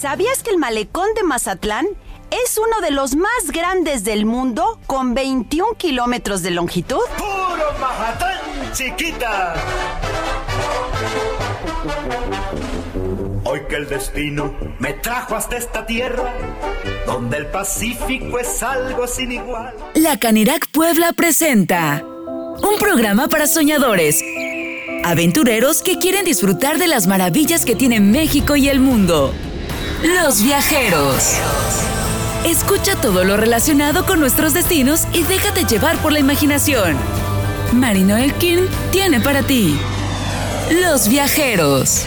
¿Sabías que el malecón de Mazatlán es uno de los más grandes del mundo con 21 kilómetros de longitud? ¡Puro Mazatlán, chiquita! Hoy que el destino me trajo hasta esta tierra, donde el Pacífico es algo sin igual. La Canirac Puebla presenta un programa para soñadores, aventureros que quieren disfrutar de las maravillas que tiene México y el mundo. Los viajeros. Escucha todo lo relacionado con nuestros destinos y déjate llevar por la imaginación. Marino Elkin tiene para ti Los viajeros.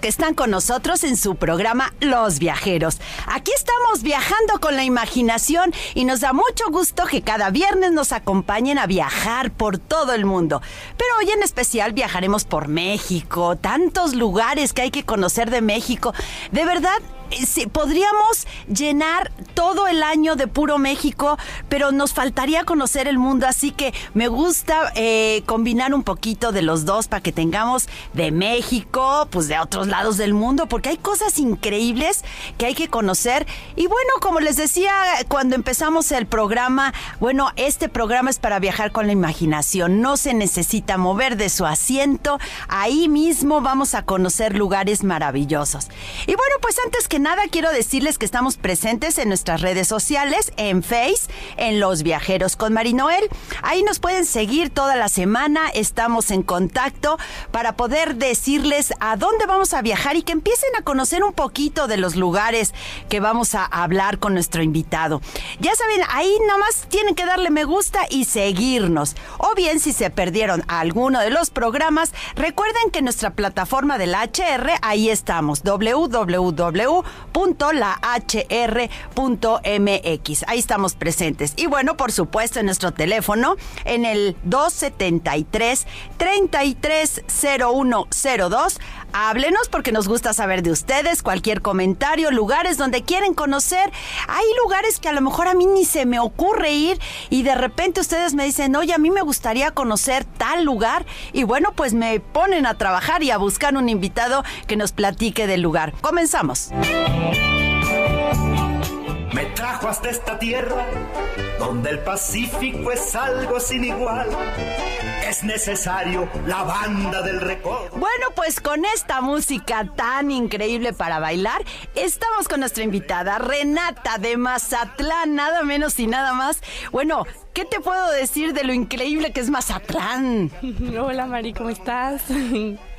Que están con nosotros en su programa Los Viajeros. Aquí estamos viajando con la imaginación y nos da mucho gusto que cada viernes nos acompañen a viajar por todo el mundo. Pero hoy en especial viajaremos por México, tantos lugares que hay que conocer de México. De verdad, podríamos llenar todo el año de puro México, pero nos faltaría conocer el mundo, así que me gusta eh, combinar un poquito de los dos para que tengamos de México, pues de otros lados del mundo, porque hay cosas increíbles que hay que conocer. Y bueno, como les decía cuando empezamos el programa, bueno, este programa es para viajar con la imaginación, no se necesita mover de su asiento, ahí mismo vamos a conocer lugares maravillosos. Y bueno, pues antes que nada quiero decirles que estamos presentes en nuestras redes sociales, en Face, en Los Viajeros con Marinoel. Ahí nos pueden seguir toda la semana, estamos en contacto para poder decirles a dónde vamos a viajar y que empiecen a conocer un poquito de los lugares que vamos a hablar con nuestro invitado. Ya saben, ahí nomás tienen que darle me gusta y seguirnos. O bien si se perdieron alguno de los programas, recuerden que nuestra plataforma del HR, ahí estamos, www www.lahr.mx. Ahí estamos presentes. Y bueno, por supuesto, en nuestro teléfono, en el 273 330102. Háblenos porque nos gusta saber de ustedes, cualquier comentario, lugares donde quieren conocer. Hay lugares que a lo mejor a mí ni se me ocurre ir y de repente ustedes me dicen, oye, a mí me gustaría conocer tal lugar. Y bueno, pues me ponen a trabajar y a buscar un invitado que nos platique del lugar. Comenzamos. Me trajo hasta esta tierra donde el Pacífico es algo sin igual. Es necesario la banda del recodo. Bueno, pues con esta música tan increíble para bailar, estamos con nuestra invitada Renata de Mazatlán, nada menos y nada más. Bueno, ¿qué te puedo decir de lo increíble que es Mazatlán? Hola Mari, ¿cómo estás?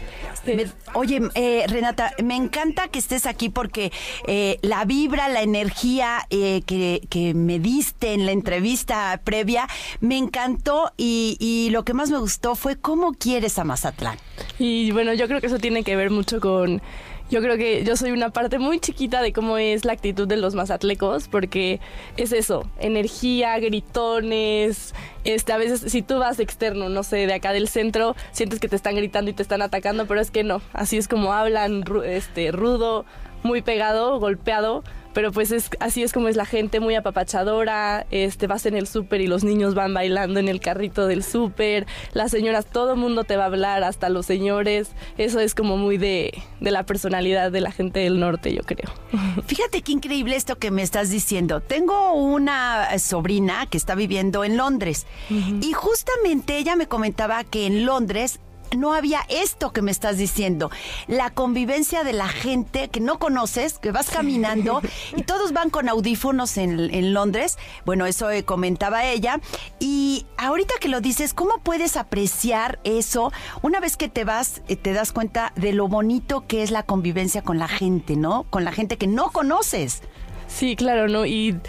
oye, eh, Renata, me encanta que estés aquí porque eh, la vibra, la energía eh, que, que, me diste en la entrevista previa, me encantó y, y lo que más me gustó fue cómo quieres a Mazatlán. Y bueno, yo creo que eso tiene que ver mucho con yo creo que yo soy una parte muy chiquita de cómo es la actitud de los mazatlecos, porque es eso, energía, gritones, este, a veces si tú vas externo, no sé, de acá del centro, sientes que te están gritando y te están atacando, pero es que no, así es como hablan, este, rudo, muy pegado, golpeado, pero pues es, así es como es la gente, muy apapachadora, este, vas en el súper y los niños van bailando en el carrito del súper, las señoras, todo el mundo te va a hablar, hasta los señores, eso es como muy de, de la personalidad de la gente del norte, yo creo. Fíjate qué increíble esto que me estás diciendo. Tengo una sobrina que está viviendo en Londres y justamente ella me comentaba que en Londres no había esto que me estás diciendo. La convivencia de la gente que no conoces, que vas caminando y todos van con audífonos en, Londres. Bueno, eso eh, comentaba ella. Y ahorita que lo dices, ¿cómo puedes apreciar eso una vez que te vas, eh, te das cuenta de lo bonito que es la convivencia con la gente, ¿no? Con la gente que no conoces. Sí, claro, ¿no? Y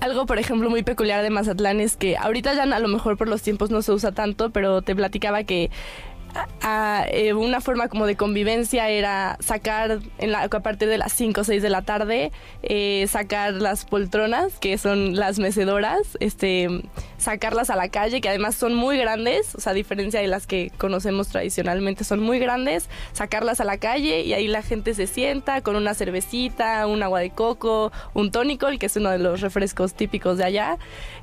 algo, por ejemplo, muy peculiar de Mazatlán es que ahorita ya a lo mejor por los tiempos no se usa tanto, pero te platicaba que eh, una forma como de convivencia era sacar en la, a de las 5 o 6 de la tarde, eh, sacar las poltronas, que son las mecedoras, este, sacarlas a la calle, que además son muy grandes, o sea, a diferencia de las que conocemos tradicionalmente, son muy grandes, sacarlas a la calle y ahí la gente se sienta con una cervecita, un agua de coco, un tónico, que es uno de los refrescos típicos de allá,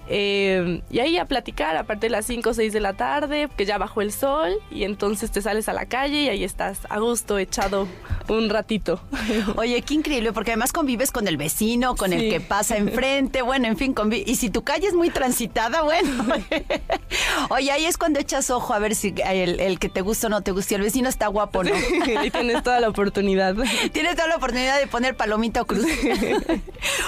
eh, y ahí a platicar a partir de las 5 o 6 de la tarde, que ya bajó el sol, y entonces te sales a la calle y ahí estás a gusto, echado un ratito. Oye, qué increíble, porque además convives con el vecino, con el que pasa enfrente, bueno, en fin, y si tu calle es muy transitada, bueno. Oye, ahí es cuando echas ojo a ver si el, que te gusta o no te gusta, y el vecino está guapo, ¿no? y tienes toda la oportunidad. Tienes toda la oportunidad de poner palomita o cruz.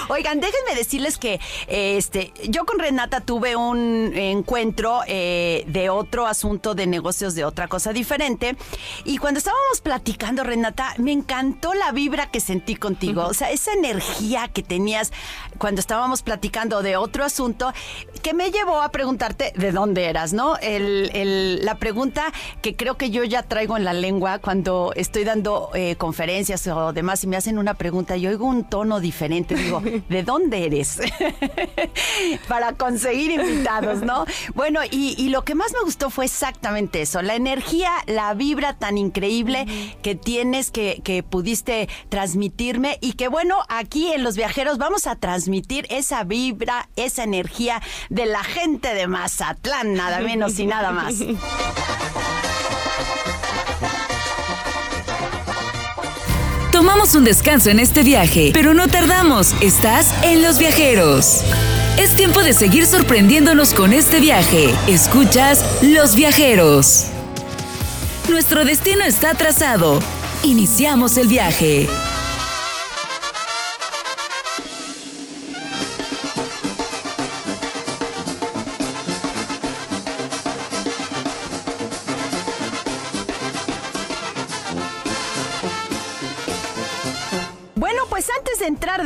Oigan, déjenme decirles que este, yo con Renata tuve un encuentro eh, de otro asunto de negocios, de otra cosa diferente. Y cuando estábamos platicando, Renata, me encantó la vibra que sentí contigo. O sea, esa energía que tenías cuando estábamos platicando de otro asunto, que me llevó a preguntarte de dónde eras, ¿no? la pregunta que creo que yo ya traigo en la lengua cuando estoy dando eh, conferencias o demás y me hacen una pregunta y oigo un tono diferente, digo, ¿de dónde eres? Para conseguir invitados, ¿no? Bueno, y, lo que más me gustó fue exactamente eso, la energía, la vibra tan increíble que tienes, que, que pudiste transmitirme y que bueno, aquí en Los Viajeros vamos a transmitir esa vibra, esa energía de la gente de Mazatlán, nada menos y nada más. Tomamos un descanso en este viaje, pero no tardamos. Estás en Los Viajeros. Es tiempo de seguir sorprendiéndonos con este viaje. Escuchas Los Viajeros. Nuestro destino está trazado. Iniciamos el viaje.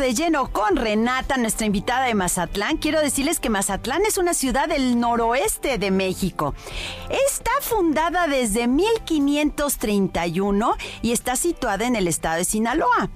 De lleno con Renata, nuestra invitada de Mazatlán, quiero decirles que Mazatlán es una ciudad del noroeste de México. Está fundada desde 1531 y está situada en el estado de Sinaloa.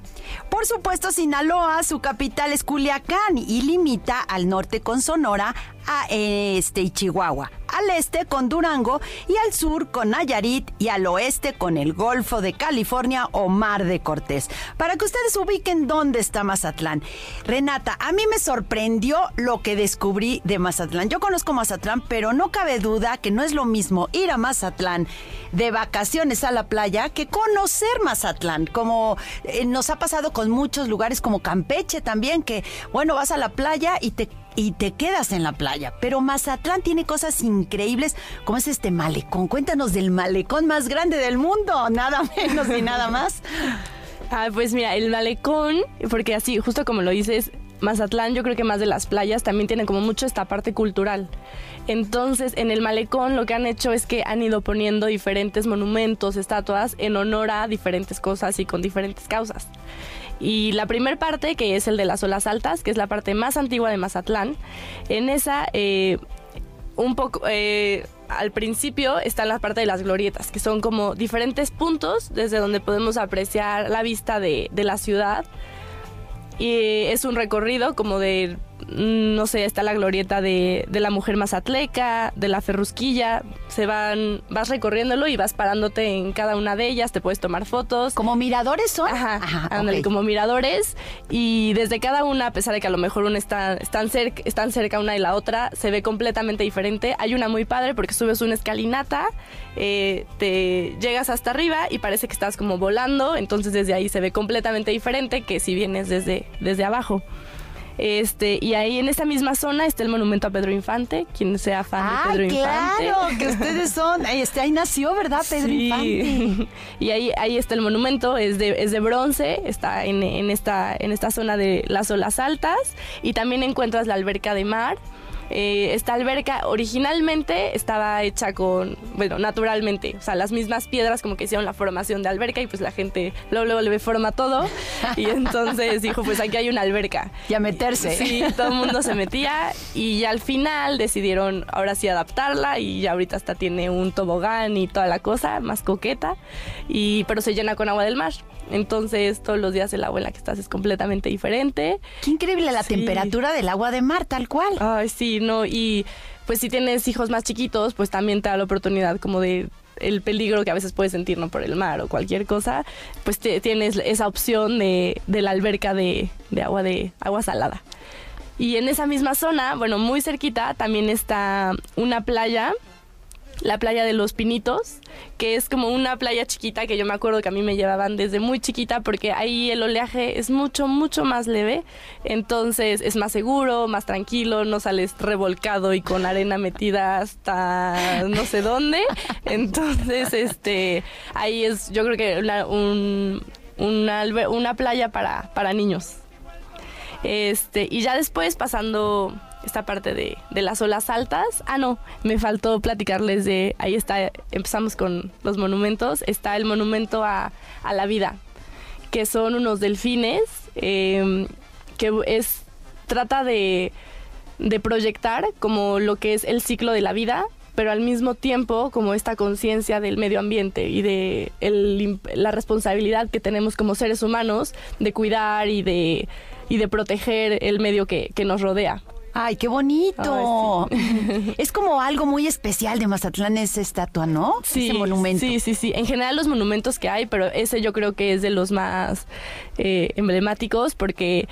Por supuesto, Sinaloa, su capital es Culiacán y limita al norte con Sonora, a este y Chihuahua, al este con Durango y al sur con Nayarit y al oeste con el Golfo de California o Mar de Cortés. Para que ustedes ubiquen dónde está Mazatlán. Renata, a mí me sorprendió lo que descubrí de Mazatlán. Yo conozco Mazatlán, pero no cabe duda que no es lo mismo ir a Mazatlán de vacaciones a la playa que conocer Mazatlán, como eh, nos ha pasado con muchos lugares como Campeche también, que bueno, vas a la playa y te y te quedas en la playa. Pero Mazatlán tiene cosas increíbles, como es este malecón. Cuéntanos del malecón más grande del mundo, nada menos ni nada más. Ah, pues mira, el malecón, porque así, justo como lo dices, Mazatlán, yo creo que más de las playas, también tiene como mucho esta parte cultural. Entonces, en el malecón lo que han hecho es que han ido poniendo diferentes monumentos, estatuas en honor a diferentes cosas y con diferentes causas. Y la primera parte, que es el de las olas altas, que es la parte más antigua de Mazatlán, en esa, eh, un poco, eh, al principio está la parte de las glorietas, que son como diferentes puntos desde donde podemos apreciar la vista de, de la ciudad. Y es un recorrido como de no sé, está la glorieta de, de, la mujer mazatleca, de la ferrusquilla, se van, vas recorriéndolo y vas parándote en cada una de ellas, te puedes tomar fotos. ¿Como miradores son? Ajá, Ajá como miradores y desde cada una, a pesar de que a lo mejor una está, están, cerca, están cerca una y la otra, se ve completamente diferente. Hay una muy padre porque subes una escalinata, eh, te llegas hasta arriba y parece que estás como volando, entonces desde ahí se ve completamente diferente que si vienes desde, desde abajo. Este, y ahí en esa misma zona está el monumento a Pedro Infante, quien sea fan de Pedro Infante. Claro, que ustedes son. Este, ahí nació, ¿verdad, Pedro Infante? Y ahí, ahí está el monumento, es de, es de bronce, está en, en, esta, en esta zona de las olas altas. Y también encuentras la alberca de mar Eh, esta alberca originalmente estaba hecha con, bueno, naturalmente, o sea, las mismas piedras como que hicieron la formación de alberca y pues la gente luego, luego le forma todo y entonces dijo, pues aquí hay una alberca. Y a meterse. Sí, todo el mundo se metía y al final decidieron ahora sí adaptarla y ya ahorita hasta tiene un tobogán y toda la cosa, más coqueta, y, pero se llena con agua del mar. Entonces todos los días el agua en la que estás es completamente diferente. Qué increíble la temperatura del agua de mar, tal cual. Ay, sí, no, y pues si tienes hijos más chiquitos, pues también te da la oportunidad como de el peligro que a veces puedes sentir ¿no? por el mar o cualquier cosa, pues tienes esa opción de, de la alberca de, de, agua de agua salada. Y en esa misma zona, bueno, muy cerquita, también está una playa la playa de los Pinitos, que es como una playa chiquita que yo me acuerdo que a mí me llevaban desde muy chiquita porque ahí el oleaje es mucho, mucho más leve, entonces es más seguro, más tranquilo, no sales revolcado y con arena metida hasta no sé dónde, entonces este ahí es yo creo que una, una, una playa para, para niños. Este, y ya después pasando esta parte de, las olas altas. Ah, no, me faltó platicarles de, ahí está, empezamos con los monumentos, está el monumento a, la vida, que son unos delfines, em, que es, trata de, de proyectar como lo que es el ciclo de la vida, pero al mismo tiempo como esta conciencia del medio ambiente y de la responsabilidad que tenemos como seres humanos de cuidar y de, y de proteger el medio que, que nos rodea. Ay, qué bonito. Es como algo muy especial de Mazatlán esa estatua, ¿no? Sí, ese monumento. Sí, sí, sí. En general los monumentos que hay, pero ese yo creo que es de los más eh, emblemáticos porque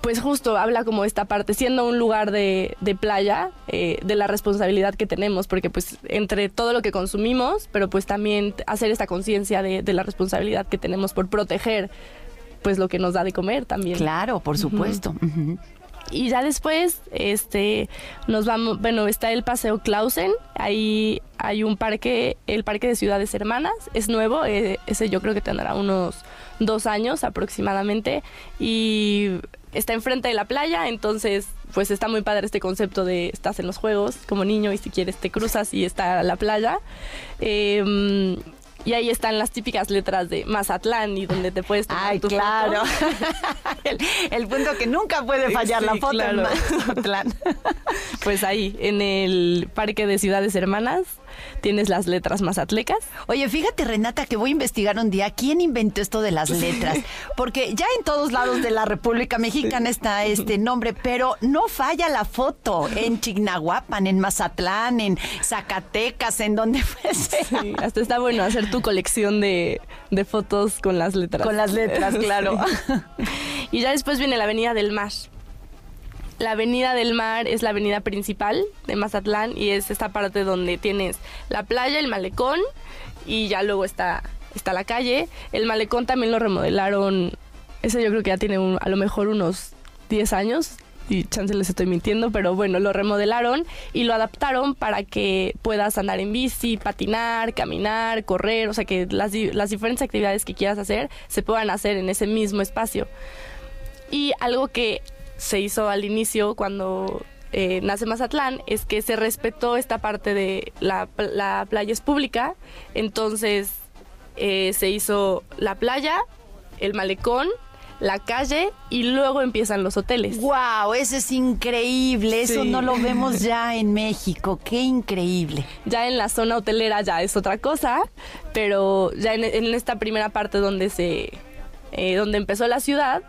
pues justo habla como esta parte, siendo un lugar de, playa, eh, de la responsabilidad que tenemos, porque pues entre todo lo que consumimos, pero pues también hacer esta conciencia de, la responsabilidad que tenemos por proteger pues lo que nos da de comer también. Claro, por supuesto. Y ya después, este, nos vamos, bueno, está el Paseo Clausen, ahí hay un parque, el Parque de Ciudades Hermanas, es nuevo, eh, ese yo creo que tendrá unos dos años aproximadamente, y está enfrente de la playa, entonces pues está muy padre este concepto de estás en los juegos como niño y si quieres te cruzas y está la playa. Eh, y ahí están las típicas letras de Mazatlán y donde te puedes tomar Ay, claro. el, punto que nunca puede fallar la foto en Mazatlán. pues ahí, en el Parque de Ciudades Hermanas, tienes las letras mazatlecas. Oye, fíjate, Renata, que voy a investigar un día quién inventó esto de las letras. Porque ya en todos lados de la República Mexicana está este nombre, pero no falla la foto. En Chignahuapan, en Mazatlán, en Zacatecas, en donde fuese. Sí, hasta está bueno hacer tu colección de, fotos con las letras. Con las letras, claro. Y ya después viene la Avenida del Mar la Avenida del Mar es la avenida principal de Mazatlán y es esta parte donde tienes la playa, el malecón y ya luego está, está la calle. El malecón también lo remodelaron, ese yo creo que ya tiene a lo mejor unos 10 años y chance les estoy mintiendo, pero bueno, lo remodelaron y lo adaptaron para que puedas andar en bici, patinar, caminar, correr, o sea que las, las diferentes actividades que quieras hacer se puedan hacer en ese mismo espacio. Y algo que se hizo al inicio cuando eh, nace Mazatlán es que se respetó esta parte de la, playa es pública, entonces eh, se hizo la playa, el malecón, la calle y luego empiezan los hoteles. ¡Wow! Eso es increíble. Eso no lo vemos ya en México. ¡Qué increíble! Ya en la zona hotelera ya es otra cosa, pero ya en, esta primera parte donde se. Eh, donde empezó la ciudad,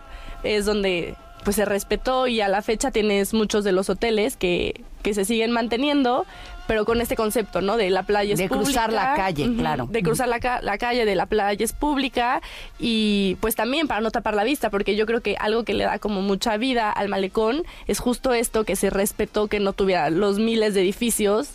es donde pues se respetó y a la fecha tienes muchos de los hoteles que, que se siguen manteniendo, pero con este concepto, ¿no? De la playa es de cruzar la calle, claro. De cruzar la, la, calle, de la playa es pública y pues también para no tapar la vista, porque yo creo que algo que le da como mucha vida al malecón es justo esto, que se respetó que no tuviera los miles de edificios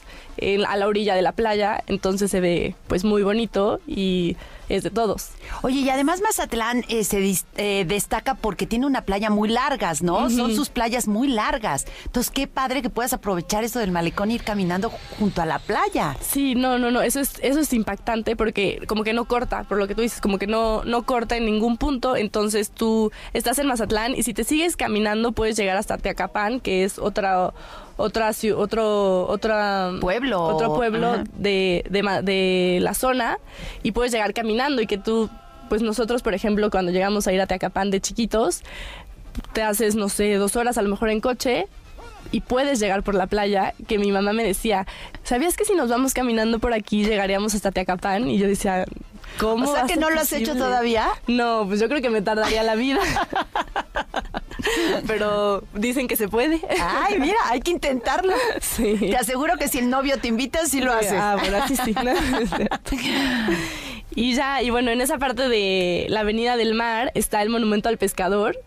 a la orilla de la playa, entonces se ve pues muy bonito y es de todos. Oye, y además Mazatlán eh, se eh, destaca porque tiene una playa muy largas, ¿no? Son sus playas muy largas. Entonces, qué padre que puedas aprovechar eso del malecón y ir caminando junto a la playa. Sí, no, no, no, eso es, eso es impactante porque como que no corta, por lo que tú dices, como que no, no corta en ningún punto, entonces tú estás en Mazatlán y si te sigues caminando puedes llegar hasta Teacapán, que es otra otra otro otra Pueblo. otro pueblo de, de, de la zona y puedes llegar caminando y que tú pues nosotros por ejemplo cuando llegamos a ir a Teacapán de chiquitos te haces no sé dos horas a lo mejor en coche y puedes llegar por la playa, que mi mamá me decía, ¿sabías que si nos vamos caminando por aquí llegaríamos hasta Teacapán? Y yo decía, ¿cómo? O sea que no lo has hecho posible?". todavía. No, pues yo creo que me tardaría la vida. Pero dicen que se puede. Ay, mira, hay que intentarlo. Sí. Te aseguro que si el novio te invita, sí lo haces. Ah, bueno, así sí. ¿no? y ya, y bueno, en esa parte de la Avenida del Mar está el Monumento al Pescador,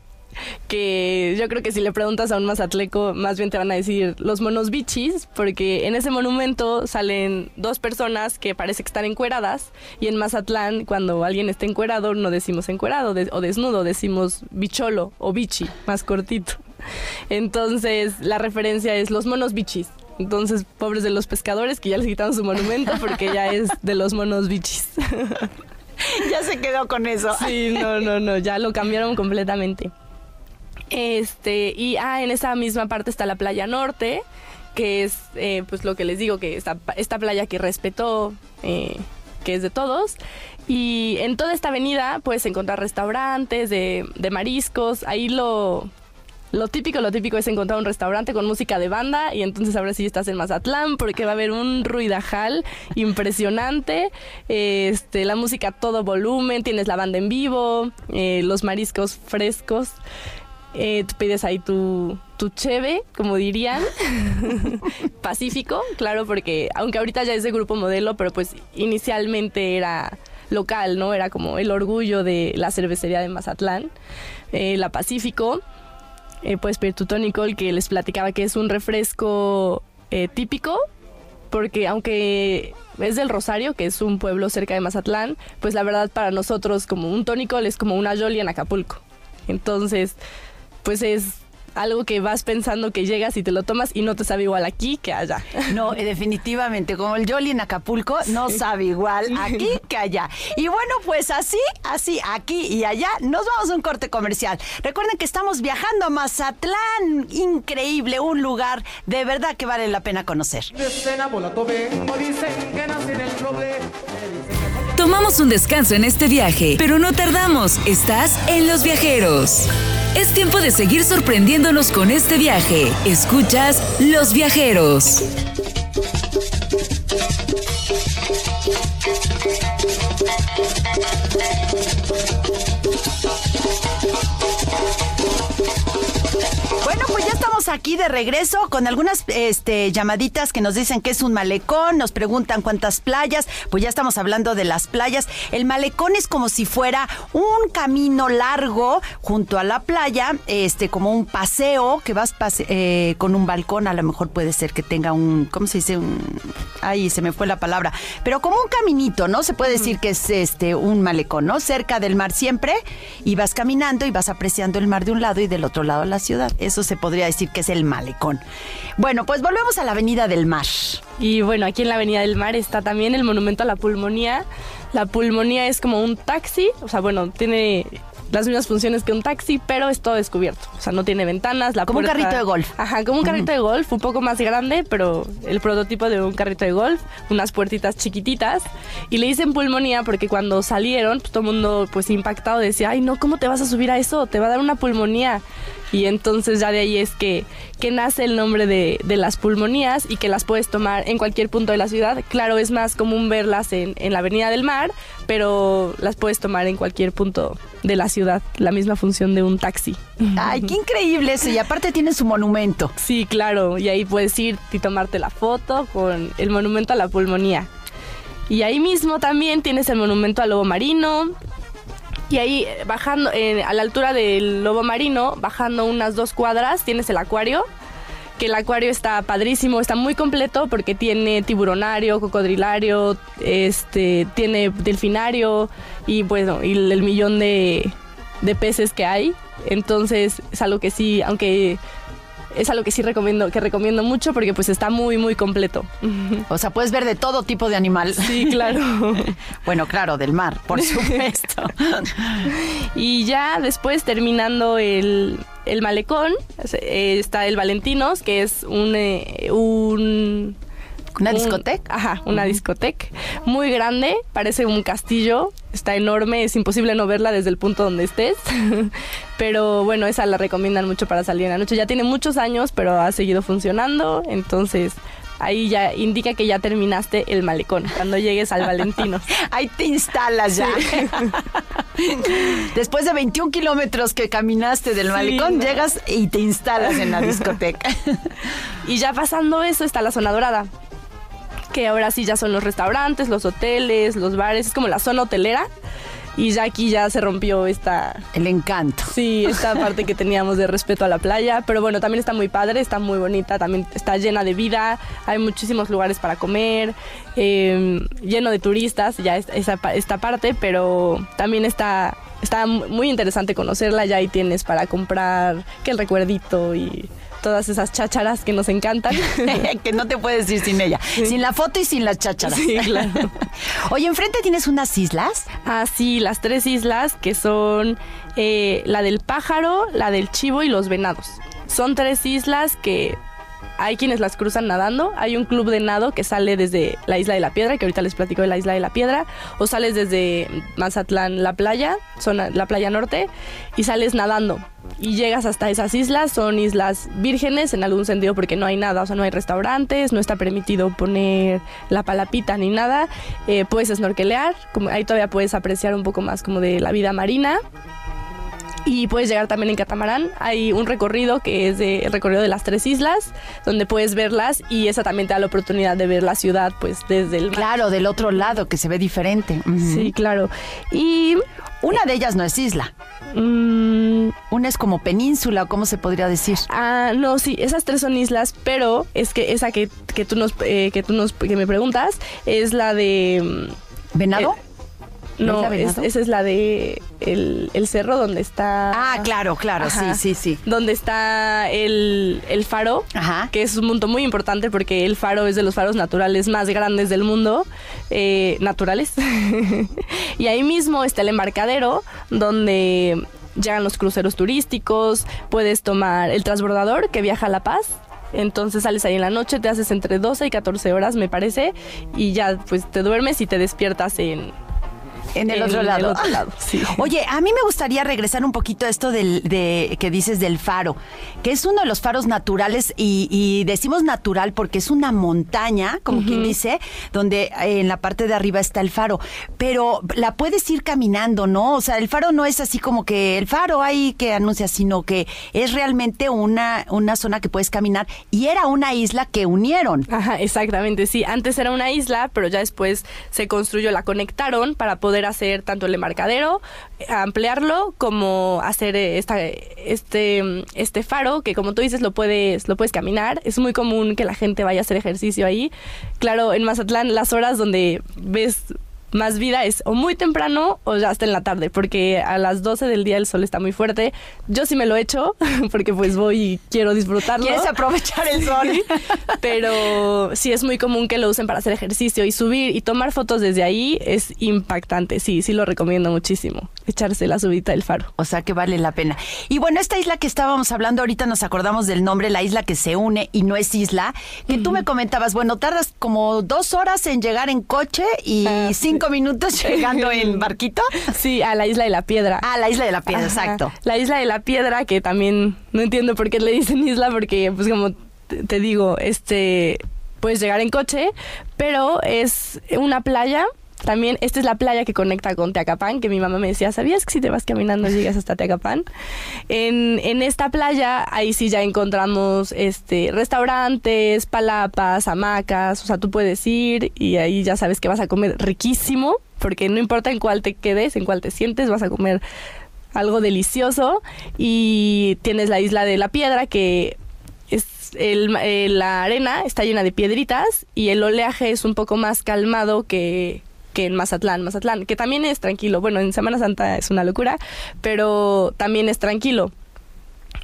que yo creo que si le preguntas a un mazatleco, más bien te van a decir los monos bichis, porque en ese monumento salen dos personas que parece que están encueradas, y en Mazatlán, cuando alguien está encuerado, no decimos encuerado de- o desnudo, decimos bicholo o bichi, más cortito. Entonces, la referencia es los monos bichis. Entonces, pobres de los pescadores que ya les quitaron su monumento porque ya es de los monos bichis. Ya se quedó con eso. Sí, no, no, no, ya lo cambiaron completamente. Este, y ah, en esa misma parte está la playa norte, que es eh, pues lo que les digo, que esta, esta playa que respetó, eh, que es de todos. Y en toda esta avenida puedes encontrar restaurantes de, de mariscos, ahí lo... Lo típico, lo típico es encontrar un restaurante con música de banda y entonces ahora sí estás en Mazatlán porque va a haber un ruidajal impresionante, este, la música a todo volumen, tienes la banda en vivo, eh, los mariscos frescos, eh, tú pides ahí tu, tu cheve, como dirían, pacífico, claro, porque aunque ahorita ya es de grupo modelo, pero pues inicialmente era local, ¿no? Era como el orgullo de la cervecería de Mazatlán, eh, la Pacífico. Eh, puedes pedir tu tónico, el que les platicaba que es un refresco eh, típico, porque aunque es del Rosario, que es un pueblo cerca de Mazatlán, pues la verdad para nosotros como un tónico es como una Jolly en Acapulco. Entonces, pues es algo que vas pensando que llegas y te lo tomas y no te sabe igual aquí que allá. No, eh, definitivamente, como el Jolly en Acapulco, no sabe igual aquí que allá. Y bueno, pues así, así, aquí y allá, nos vamos a un corte comercial. Recuerden que estamos viajando a Mazatlán, increíble, un lugar de verdad que vale la pena conocer. Tomamos un descanso en este viaje, pero no tardamos. Estás en Los Viajeros. Es tiempo de seguir sorprendiéndonos con este viaje. Escuchas Los Viajeros. Bueno, pues ya estamos aquí de regreso con algunas este, llamaditas que nos dicen que es un malecón, nos preguntan cuántas playas, pues ya estamos hablando de las playas. El malecón es como si fuera un camino largo junto a la playa, este, como un paseo que vas pase- eh, con un balcón, a lo mejor puede ser que tenga un, ¿cómo se dice? Un, ay, se me fue la palabra, pero como un caminito, ¿no? Se puede decir que es este un malecón, ¿no? Cerca del mar siempre y vas caminando y vas apreciando el mar de un lado y del otro lado la ciudad. Eso se podría decir que es el malecón. Bueno, pues volvemos a la Avenida del Mar. Y bueno, aquí en la Avenida del Mar está también el monumento a la pulmonía. La pulmonía es como un taxi, o sea, bueno, tiene las mismas funciones que un taxi, pero es todo descubierto. O sea, no tiene ventanas, la Como un carrito de golf. Ajá, como un carrito de golf, un poco más grande, pero el prototipo de un carrito de golf, unas puertitas chiquititas. Y le dicen pulmonía porque cuando salieron, pues todo el mundo pues impactado decía, ay no, ¿cómo te vas a subir a eso? Te va a dar una pulmonía. Y entonces ya de ahí es que, que nace el nombre de, de las pulmonías y que las puedes tomar en cualquier punto de la ciudad. Claro, es más común verlas en, en la Avenida del Mar, pero las puedes tomar en cualquier punto de la ciudad. La misma función de un taxi. Ay, qué increíble eso. Y aparte tiene su monumento. Sí, claro, y ahí puedes ir y tomarte la foto con el monumento a la pulmonía. Y ahí mismo también tienes el monumento al lobo marino. Y ahí eh, bajando, eh, a la altura del lobo marino, bajando unas dos cuadras, tienes el acuario, que el acuario está padrísimo, está muy completo porque tiene tiburonario, cocodrilario, este, tiene delfinario y bueno, y el, millón de, de peces que hay. Entonces es algo que sí, aunque es algo que sí recomiendo, que recomiendo mucho porque pues está muy, muy completo. O sea, puedes ver de todo tipo de animal. Sí, claro. bueno, claro, del mar, por supuesto. y ya después terminando el, el malecón, eh, está el Valentinos, que es un, eh, un ¿Una discoteca? Ajá, una discoteca muy grande, parece un castillo, está enorme, es imposible no verla desde el punto donde estés. pero bueno, esa la recomiendan mucho para salir en la noche. Ya tiene muchos años, pero ha seguido funcionando, entonces ahí ya indica que ya terminaste el malecón cuando llegues al Valentino. ahí te instalas ya. Después de 21 kilómetros que caminaste del malecón, llegas y te instalas en la discoteca. y ya pasando eso está la zona dorada que ahora sí ya son los restaurantes, los hoteles, los bares, es como la zona hotelera. Y ya aquí ya se rompió esta... El encanto. Sí, esta parte que teníamos de respeto a la playa. Pero bueno, también está muy padre, está muy bonita, también está llena de vida. Hay muchísimos lugares para comer, em, lleno de turistas, ya esta, esta parte, pero también está, está muy interesante conocerla. Ya ahí tienes para comprar que el recuerdito y todas esas chácharas que nos encantan. que no te puedes ir sin ella. Sin la foto y sin las chácharas. Sí, claro. Oye, enfrente tienes unas islas. Ah, sí, las tres islas que son eh, la del pájaro, la del chivo y los venados. Son tres islas que hay quienes las cruzan nadando. Hay un club de nado que sale desde la Isla de la Piedra, que ahorita les platico de la Isla de la Piedra, o sales desde Mazatlán, la playa, zona, la playa norte, y sales nadando. Y llegas hasta esas islas, son islas vírgenes en algún sentido porque no hay nada, o sea, no hay restaurantes, no está permitido poner la palapita ni nada. Eh, puedes snorkelear, como ahí todavía puedes apreciar un poco más como de la vida marina y puedes llegar también en catamarán. Hay un recorrido que es el recorrido de las tres islas, donde puedes verlas y esa también te da la oportunidad de ver la ciudad pues desde el mar. Claro, del otro lado, que se ve diferente. Sí, claro. Y una de ellas no es isla. Mm, una es como península, ¿cómo se podría decir? Ah, no, sí, esas tres son islas, pero es que esa que, que tú nos, eh, que tú nos, que me preguntas es la de... Mm, ¿Venado? Eh, no, esa es la de el, cerro donde está. Ah, claro, claro, sí, sí, sí. Donde está el, faro, que es un punto muy importante porque el faro es de los faros naturales más grandes del mundo, eh, naturales. y ahí mismo está el embarcadero donde llegan los cruceros turísticos, puedes tomar el transbordador que viaja a La Paz. Entonces sales ahí en la noche, te haces entre 12 y 14 horas, me parece, y ya pues te duermes y te despiertas en en el otro lado. otro lado Oye, a mí me gustaría regresar un poquito a esto del, de, que dices del faro, que es uno de los faros naturales y, decimos natural porque es una montaña, como quien dice, donde en la parte de arriba está el faro, pero la puedes ir caminando, ¿no? O sea, el faro no es así como que el faro hay que anuncia, sino que es realmente una, una zona que puedes caminar y era una isla que unieron. Ajá, exactamente, sí. Antes era una isla, pero ya después se construyó, la conectaron para poder hacer tanto el embarcadero, ampliarlo, como hacer esta, este, este faro, que como tú dices, lo puedes, lo puedes caminar. Es muy común que la gente vaya a hacer ejercicio ahí. Claro, en Mazatlán, las horas donde ves más vida es o muy temprano o ya hasta en la tarde, porque a las 12 del día el sol está muy fuerte. Yo sí me lo echo, porque pues voy y quiero disfrutarlo. Quieres aprovechar el sol. pero sí es muy común que lo usen para hacer ejercicio y subir y tomar fotos desde ahí es impactante. Sí, sí lo recomiendo muchísimo. Echarse la subida del faro. O sea que vale la pena. Y bueno, esta isla que estábamos hablando ahorita nos acordamos del nombre, la isla que se une y no es isla, que tú me comentabas, bueno, tardas como dos horas en llegar en coche y ah, cinco minutos llegando en barquito. Sí, a la isla de la piedra. Ah, la isla de la piedra, exacto. La isla de la piedra, que también no entiendo por qué le dicen isla, porque pues como te digo, este puedes llegar en coche, pero es una playa también, esta es la playa que conecta con Teacapán, que mi mamá me decía, ¿sabías que si te vas caminando llegas hasta Teacapán? En, en esta playa, ahí sí ya encontramos este, restaurantes, palapas, hamacas, o sea, tú puedes ir y ahí ya sabes que vas a comer riquísimo, porque no importa en cuál te quedes, en cuál te sientes, vas a comer algo delicioso. Y tienes la isla de la piedra que es el- eh, la arena está llena de piedritas y el oleaje es un poco más calmado que, que en Mazatlán. Mazatlán, que también es tranquilo. Bueno, en Semana Santa es una locura, pero también es tranquilo.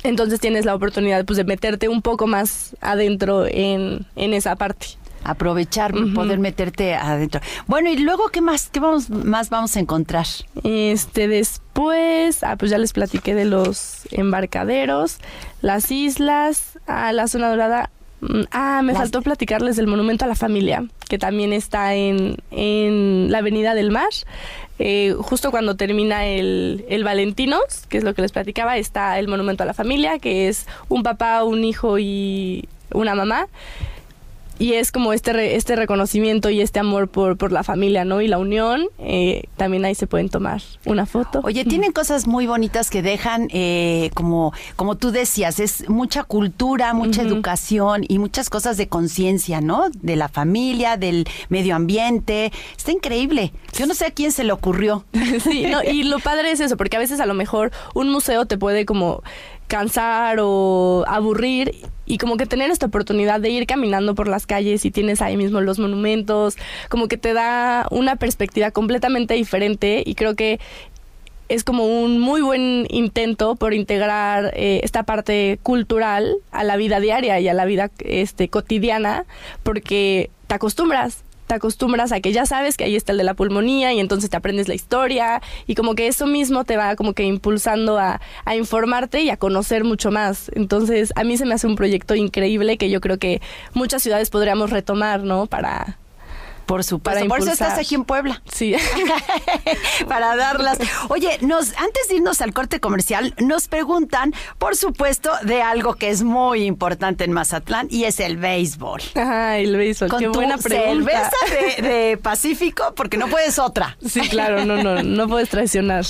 Entonces tienes la oportunidad pues, de meterte un poco más adentro en, en esa parte. Aprovechar, poder meterte adentro. Bueno, y luego, ¿qué más? ¿Qué vamos, más vamos a encontrar? Este, después, ah, pues ya les platiqué de los embarcaderos, las islas, ah, la zona dorada. Mm, Ah, me Las- faltó platicarles del Monumento a la Familia, que también está en, en la Avenida del Mar. Eh, justo cuando termina el, el Valentinos, que es lo que les platicaba, está el Monumento a la Familia, que es un papá, un hijo y una mamá. Y es como este, re- este reconocimiento y este amor por, por la familia, ¿no? Y la unión. eh, también ahí se pueden tomar una foto. Oye, tienen cosas muy bonitas que dejan, eh, como, como tú decías, es mucha cultura, mucha educación y muchas cosas de conciencia, ¿no? De la familia, del medio ambiente. Está increíble. Yo no sé a quién se le ocurrió. Sí, no, y lo padre es eso, porque a veces a lo mejor un museo te puede como cansar o aburrir y como que tener esta oportunidad de ir caminando por las calles y tienes ahí mismo los monumentos, como que te da una perspectiva completamente diferente y creo que es como un muy buen intento por integrar eh, esta parte cultural a la vida diaria y a la vida este, cotidiana, porque te acostumbras, te acostumbras a que ya sabes que ahí está el de la pulmonía y entonces te aprendes la historia y como que eso mismo te va como que impulsando a, a informarte y a conocer mucho más. Entonces a mí se me hace un proyecto increíble que yo creo que muchas ciudades podríamos retomar, ¿no? Para... Por supuesto. Para Por eso estás aquí en Puebla. Sí. para darlas. Oye, nos, antes de irnos al corte comercial, nos preguntan, por supuesto, de algo que es muy importante en Mazatlán y es el béisbol. Ay, el béisbol. Con Qué tu buena pregunta. cerveza de, de Pacífico, porque no puedes otra. Sí, claro, no, no, no puedes traicionar.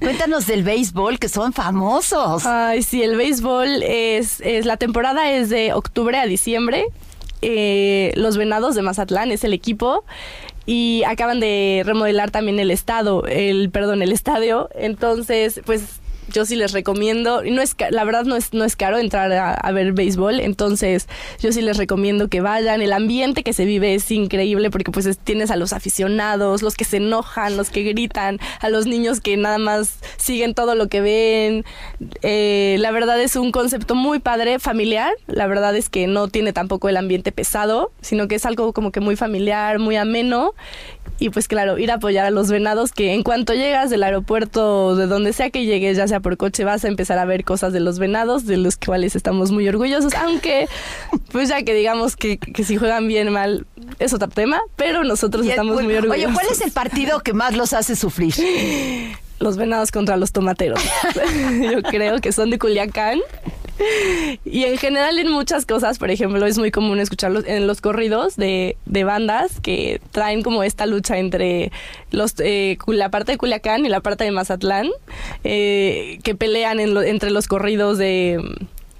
Cuéntanos del béisbol, que son famosos. Ay, sí, el béisbol es, es la temporada es de octubre a diciembre. Eh, los Venados de Mazatlán es el equipo y acaban de remodelar también el estado, el perdón, el estadio. Entonces, pues yo sí les recomiendo, no es la verdad no es no es caro entrar a, ver béisbol, entonces yo sí les recomiendo que vayan. El ambiente que se vive es increíble porque pues es- tienes a los aficionados, los que se enojan, los que gritan, a los niños que nada más siguen todo lo que ven. Eh, la verdad es un concepto muy padre, familiar. La verdad es que no tiene tampoco el ambiente pesado, sino que es algo como que muy familiar, muy ameno. Y pues claro, ir a apoyar a los venados que en cuanto llegas del aeropuerto, de donde sea que llegues, ya sea por coche, vas a empezar a ver cosas de los venados, de los cuales estamos muy orgullosos, aunque pues ya que digamos que, que si juegan bien mal es otro tema, pero nosotros Y estamos muy orgullosos. Oye, ¿cuál es el partido que más los hace sufrir? Los venados contra los tomateros. Yo creo que son de Culiacán. Y en general en muchas cosas, por ejemplo, es muy común escucharlos en los corridos de, de bandas que traen como esta lucha entre los eh, la parte de Culiacán y la parte de Mazatlán, eh, que pelean en lo- entre los corridos de...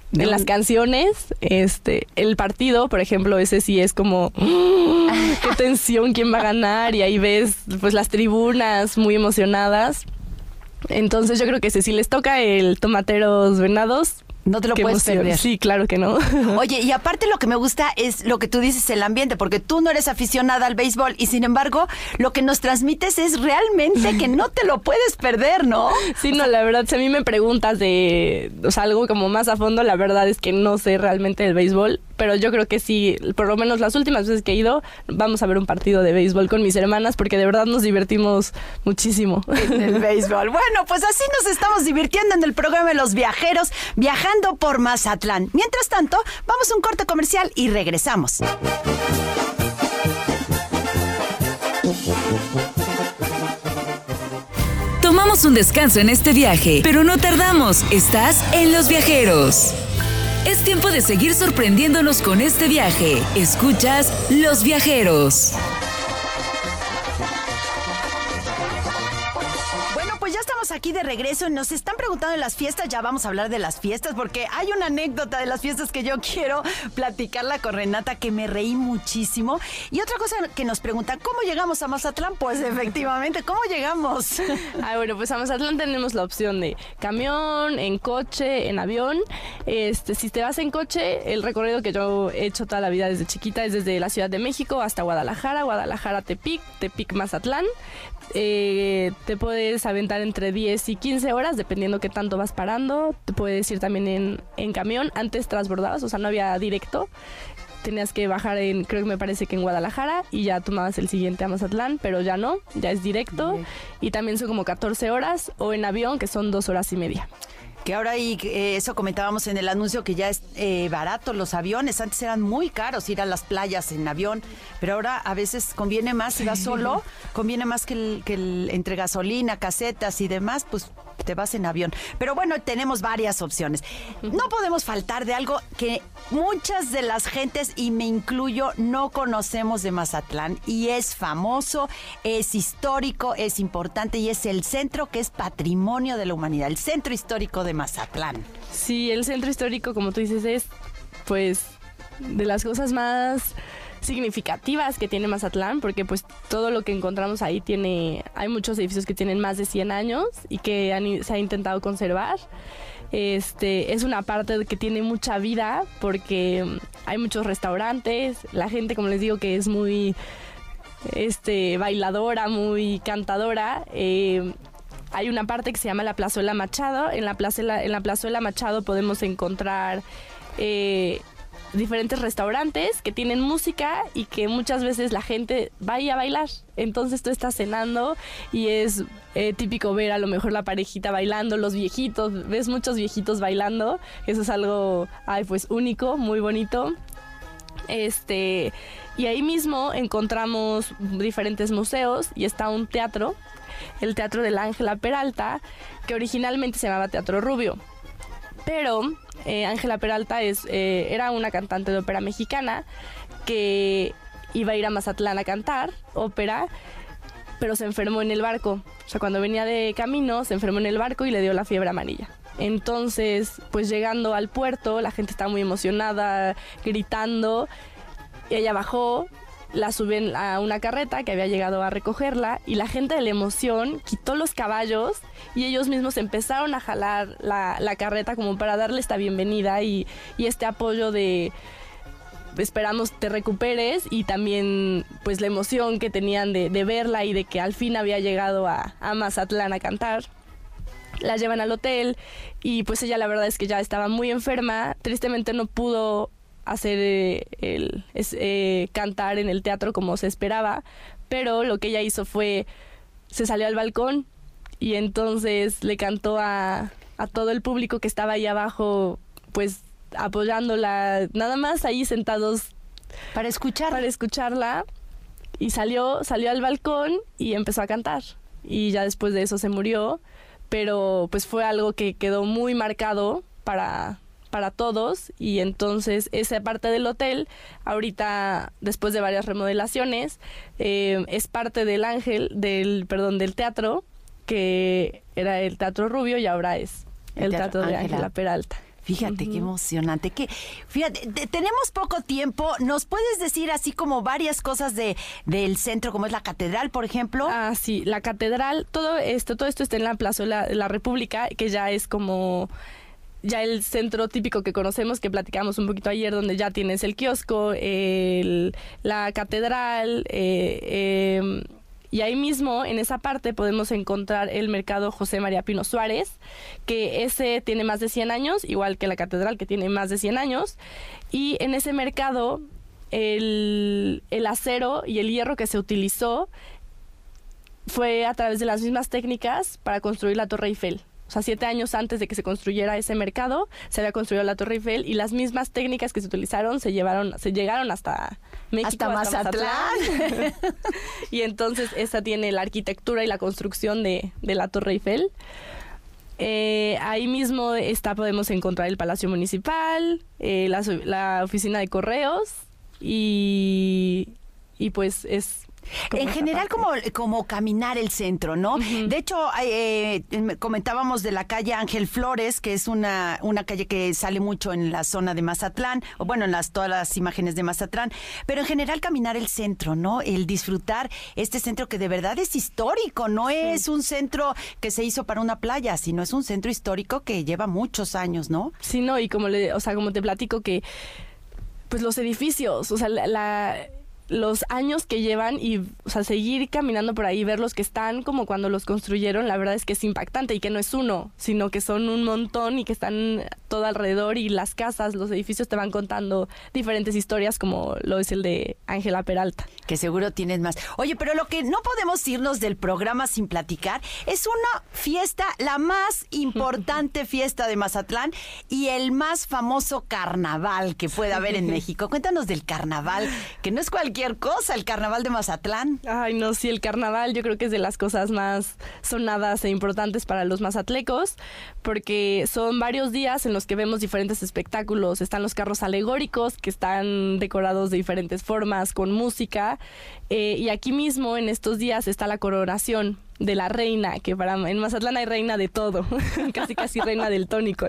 De En las canciones, este, el partido, por ejemplo, ese sí es como ¡ah! qué tensión, quién va a ganar, y ahí ves pues las tribunas muy emocionadas. Entonces yo creo que ese, si les toca el tomateros venados, No te lo qué puedes emoción. perder. Sí, claro que no. Oye, y aparte lo que me gusta es lo que tú dices, el ambiente, porque tú no eres aficionada al béisbol y sin embargo lo que nos transmites es realmente que no te lo puedes perder, ¿no? Sí, no, la verdad, si a mí me preguntas de o sea, algo como más a fondo, la verdad es que no sé realmente del béisbol, pero yo creo que sí, por lo menos las últimas veces que he ido, vamos a ver un partido de béisbol con mis hermanas porque de verdad nos divertimos muchísimo. En el béisbol. Bueno, pues así nos estamos divirtiendo en el programa de los viajeros, viajando por Mazatlán. Mientras tanto, vamos a un corte comercial y regresamos. Tomamos un descanso en este viaje, pero no tardamos. Estás en Los Viajeros. Es tiempo de seguir sorprendiéndonos con este viaje. Escuchas Los Viajeros. Aquí de regreso. Nos están preguntando en las fiestas. Ya vamos a hablar de las fiestas porque hay una anécdota de las fiestas que yo quiero platicarla con Renata que me reí muchísimo. Y otra cosa que nos preguntan, ¿cómo llegamos a Mazatlán? Pues efectivamente, ¿cómo llegamos? Ah, bueno, pues a Mazatlán tenemos la opción de camión, en coche, en avión. Este, si te vas en coche, el recorrido que yo he hecho toda la vida desde chiquita es desde la Ciudad de México hasta Guadalajara, Guadalajara Tepic, Tepic Mazatlán. Eh, te puedes aventar entre 10 y 15 horas, dependiendo qué tanto vas parando. Te puedes ir también en, en camión. Antes transbordabas, o sea, no había directo. Tenías que bajar en, creo que me parece que en Guadalajara, y ya tomabas el siguiente a Mazatlán, pero ya no, ya es directo. Y también son como 14 horas, o en avión, que son 2 horas y media. Que ahora y eh, eso comentábamos en el anuncio que ya es eh, barato los aviones. Antes eran muy caros ir a las playas en avión, pero ahora a veces conviene más si vas solo, conviene más que, el, que el, entre gasolina, casetas y demás, pues te vas en avión. Pero bueno, tenemos varias opciones. No podemos faltar de algo que muchas de las gentes, y me incluyo, no conocemos de Mazatlán. Y es famoso, es histórico, es importante y es el centro que es patrimonio de la humanidad, el centro histórico de Mazatlán. Sí, el centro histórico, como tú dices, es pues de las cosas más significativas que tiene Mazatlán, porque pues todo lo que encontramos ahí tiene, hay muchos edificios que tienen más de 100 años y que han, se ha intentado conservar. Este, es una parte que tiene mucha vida porque hay muchos restaurantes, la gente, como les digo, que es muy este, bailadora, muy cantadora. Eh, hay una parte que se llama la Plazuela Machado. En la Plazuela, en la Plazuela Machado podemos encontrar eh, diferentes restaurantes que tienen música y que muchas veces la gente va a bailar. Entonces tú estás cenando y es eh, típico ver a lo mejor la parejita bailando, los viejitos, ves muchos viejitos bailando. Eso es algo, ay, pues único, muy bonito. Este, y ahí mismo encontramos diferentes museos y está un teatro, el Teatro de la Ángela Peralta, que originalmente se llamaba Teatro Rubio. Pero eh, Ángela Peralta es, eh, era una cantante de ópera mexicana que iba a ir a Mazatlán a cantar ópera, pero se enfermó en el barco. O sea, cuando venía de camino, se enfermó en el barco y le dio la fiebre amarilla. Entonces, pues llegando al puerto, la gente estaba muy emocionada, gritando. Y ella bajó, la suben a una carreta que había llegado a recogerla y la gente de la emoción quitó los caballos y ellos mismos empezaron a jalar la, carreta como para darle esta bienvenida y, este apoyo de esperamos te recuperes y también pues la emoción que tenían de, de verla y de que al fin había llegado a, a Mazatlán a cantar. La llevan al hotel y pues ella la verdad es que ya estaba muy enferma, tristemente no pudo hacer eh, el es, eh, cantar en el teatro como se esperaba, pero lo que ella hizo fue se salió al balcón y entonces le cantó a, a todo el público que estaba ahí abajo, pues apoyándola, nada más ahí sentados para escuchar. para escucharla. Y salió salió al balcón y empezó a cantar. Y ya después de eso se murió, pero pues fue algo que quedó muy marcado para para todos y entonces esa parte del hotel ahorita después de varias remodelaciones eh, es parte del ángel del perdón del teatro que era el teatro rubio y ahora es el, el teatro, teatro, de Ángela Peralta Fíjate uh -huh. qué emocionante. Que, fíjate, de, tenemos poco tiempo. ¿Nos puedes decir así como varias cosas de del centro, como es la catedral, por ejemplo? Ah, sí, la catedral, todo esto, todo esto está en la Plaza de la República, que ya es como ya el centro típico que conocemos, que platicamos un poquito ayer, donde ya tienes el kiosco, el, la catedral, eh, eh, y ahí mismo, en esa parte, podemos encontrar el mercado José María Pino Suárez, que ese tiene más de 100 años, igual que la catedral, que tiene más de 100 años. Y en ese mercado, el, el acero y el hierro que se utilizó fue a través de las mismas técnicas para construir la Torre Eiffel. O sea, siete años antes de que se construyera ese mercado, se había construido la Torre Eiffel y las mismas técnicas que se utilizaron se llevaron, se llegaron hasta México, hasta, hasta Mazatlán. Mazatlán. y entonces esa tiene la arquitectura y la construcción de, de la Torre Eiffel. Eh, ahí mismo está, podemos encontrar el Palacio Municipal, eh, la, la, oficina de correos y, y pues es en general, como, como caminar el centro, ¿no? De hecho, eh, comentábamos de la calle Ángel Flores, que es una, una calle que sale mucho en la zona de Mazatlán, o bueno, en las, todas las imágenes de Mazatlán, pero en general caminar el centro, ¿no? El disfrutar este centro que de verdad es histórico, no es un centro que se hizo para una playa, sino es un centro histórico que lleva muchos años, ¿no? Sí, no, y como le, o sea, como te platico que pues los edificios, o sea, la los años que llevan y, o sea, seguir caminando por ahí, ver los que están como cuando los construyeron, la verdad es que es impactante y que no es uno, sino que son un montón y que están todo alrededor y las casas, los edificios te van contando diferentes historias como lo es el de Ángela Peralta. Que seguro tienes más. Oye, pero lo que no podemos irnos del programa sin platicar es una fiesta, la más importante fiesta de Mazatlán y el más famoso carnaval que puede haber en México. Cuéntanos del carnaval, que no es cualquier cosa, el carnaval de Mazatlán. Ay, no, sí, el carnaval yo creo que es de las cosas más sonadas e importantes para los mazatlecos, porque son varios días en los que vemos diferentes espectáculos. Están los carros alegóricos que están decorados de diferentes formas, con música. Eh, y aquí mismo, en estos días, está la coronación de la reina, que para en Mazatlán hay reina de todo, casi casi reina del tónico.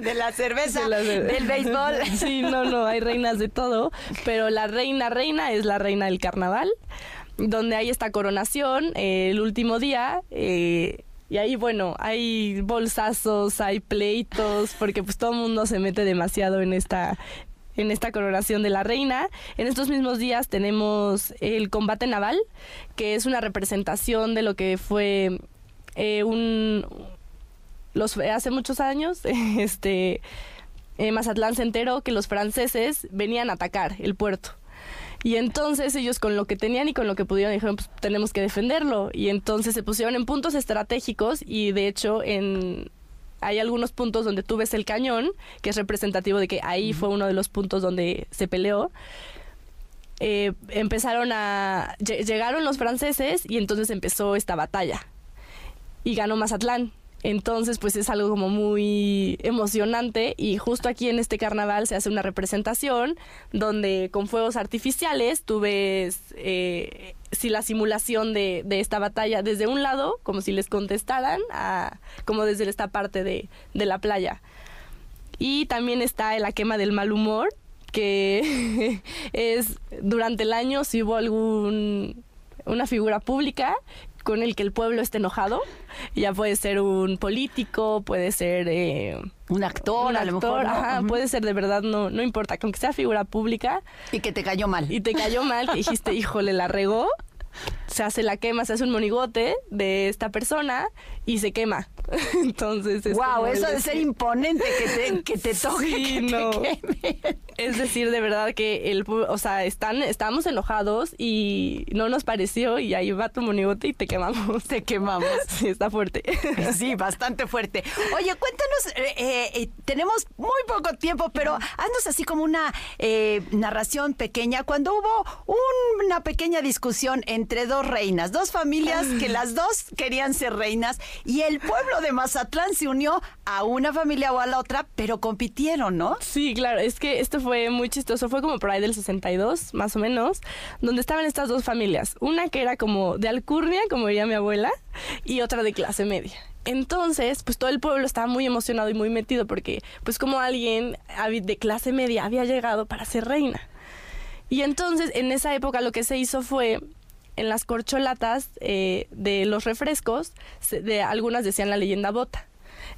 de la cerveza, del béisbol. Sí, no, no, hay reinas de todo, pero la reina reina es la reina del carnaval, donde hay esta coronación eh, el último día. Eh, y ahí, bueno, hay bolsazos, hay pleitos, porque pues todo el mundo se mete demasiado en esta, en esta coronación de la reina. En estos mismos días tenemos el combate naval, que es una representación de lo que fue eh, un los hace muchos años, este eh, Mazatlán se enteró que los franceses venían a atacar el puerto. Y entonces ellos con lo que tenían y con lo que pudieron dijeron, pues tenemos que defenderlo. Y entonces se pusieron en puntos estratégicos y de hecho en hay algunos puntos donde tú ves el cañón, que es representativo de que ahí fue uno de los puntos donde se peleó. Eh, empezaron a... Llegaron los franceses y entonces empezó esta batalla. Y ganó Mazatlán. Entonces, pues es algo como muy emocionante y justo aquí en este carnaval se hace una representación donde con fuegos artificiales tú ves eh, si la simulación de, de, esta batalla desde un lado, como si les contestaran, a, como desde esta parte de, de la playa. Y también está la quema del mal humor, que es durante el año si hubo algún una figura pública con el que el pueblo esté enojado. Ya puede ser un político, puede ser eh, un actor, a lo mejor. Puede ser de verdad, no, no importa, con que sea figura pública. Y que te cayó mal. Y te cayó mal, que dijiste, híjole, la regó se hace la quema, se hace un monigote de esta persona y se quema. Entonces, es wow, eso de ser imponente que te, que te toque, que Es decir, de verdad que el, o sea, están, estamos enojados y no nos pareció y ahí va tu monigote y te quemamos. Te quemamos. Sí, está fuerte. Sí, bastante fuerte. Oye, cuéntanos, eh, eh, eh, tenemos muy poco tiempo, pero haznos así como una narración pequeña. Cuando hubo una pequeña discusión entre dos reinas, dos familias que las dos querían ser reinas y el pueblo de Mazatlán se unió a una familia o a la otra, pero compitieron, ¿no? Sí, claro, es que esto fue muy chistoso, fue como por ahí del 62, más o menos, donde estaban estas dos familias, una que era como de alcurnia, como diría mi abuela, y otra de clase media. Entonces, pues todo el pueblo estaba muy emocionado y muy metido porque, pues como alguien de clase media había llegado para ser reina. Y entonces, en esa época lo que se hizo fue en las corcholatas eh, de los refrescos, de algunas decían la leyenda bota.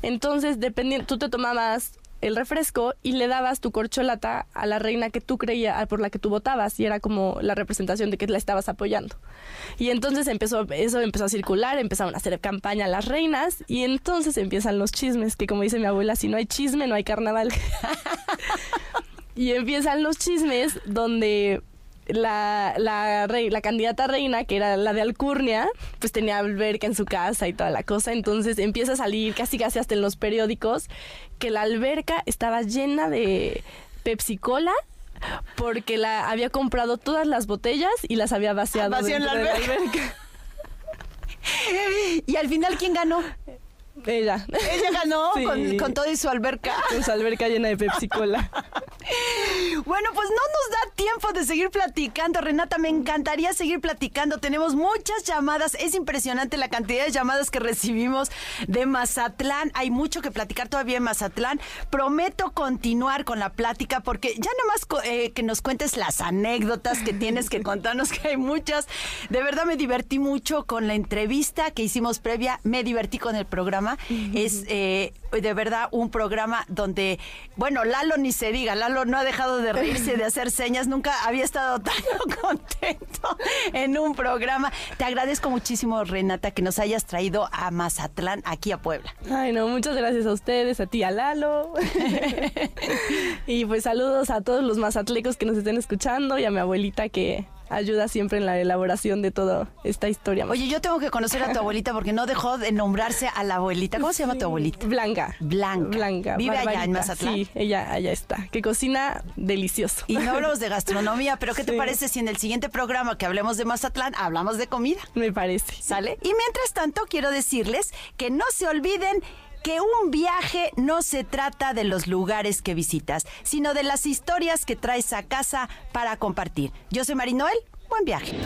Entonces, dependiendo, tú te tomabas el refresco y le dabas tu corcholata a la reina que tú creías, por la que tú votabas, y era como la representación de que la estabas apoyando. Y entonces empezó, eso empezó a circular, empezaron a hacer campaña las reinas, y entonces empiezan los chismes, que como dice mi abuela, si no hay chisme, no hay carnaval. y empiezan los chismes donde la, la, la candidata reina, que era la de Alcurnia, pues tenía alberca en su casa y toda la cosa. Entonces empieza a salir casi casi hasta en los periódicos que la alberca estaba llena de Pepsi Cola porque la había comprado todas las botellas y las había vaciado en la alberca. y al final, ¿quién ganó? Ella. Ella ganó con, todo y su alberca. Con su alberca llena de Pepsi Cola. Bueno, pues no nos da tiempo de seguir platicando, Renata. Me encantaría seguir platicando. Tenemos muchas llamadas. Es impresionante la cantidad de llamadas que recibimos de Mazatlán. Hay mucho que platicar todavía en Mazatlán. Prometo continuar con la plática porque ya nomás eh, que nos cuentes las anécdotas que tienes que contarnos, que hay muchas. De verdad me divertí mucho con la entrevista que hicimos previa. Me divertí con el programa. Es eh, de verdad un programa donde, bueno, Lalo ni se diga, Lalo no ha dejado de reírse, de hacer señas, nunca había estado tan contento en un programa. Te agradezco muchísimo, Renata, que nos hayas traído a Mazatlán, aquí a Puebla. Ay, no, muchas gracias a ustedes, a ti, a Lalo. y pues saludos a todos los mazatlecos que nos estén escuchando y a mi abuelita que ayuda siempre en la elaboración de toda esta historia. Oye, yo tengo que conocer a tu abuelita porque no dejó de nombrarse a la abuelita. ¿Cómo se llama tu abuelita? Blanca. Blanca. Blanca. Vive allá en Mazatlán. Sí, ella allá está. Que cocina delicioso. Y no hablamos de gastronomía, pero ¿qué te parece si en el siguiente programa que hablemos de Mazatlán hablamos de comida? Me parece. ¿Sale? Y mientras tanto, quiero decirles que no se olviden que un viaje no se trata de los lugares que visitas, sino de las historias que traes a casa para compartir. Yo soy Marinoel, buen viaje.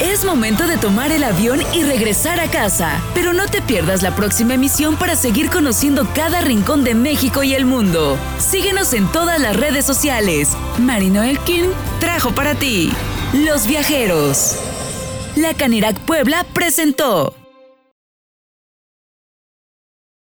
Es momento de tomar el avión y regresar a casa, pero no te pierdas la próxima emisión para seguir conociendo cada rincón de México y el mundo. Síguenos en todas las redes sociales. Marinoel King trajo para ti Los Viajeros. La Canirac Puebla presentó.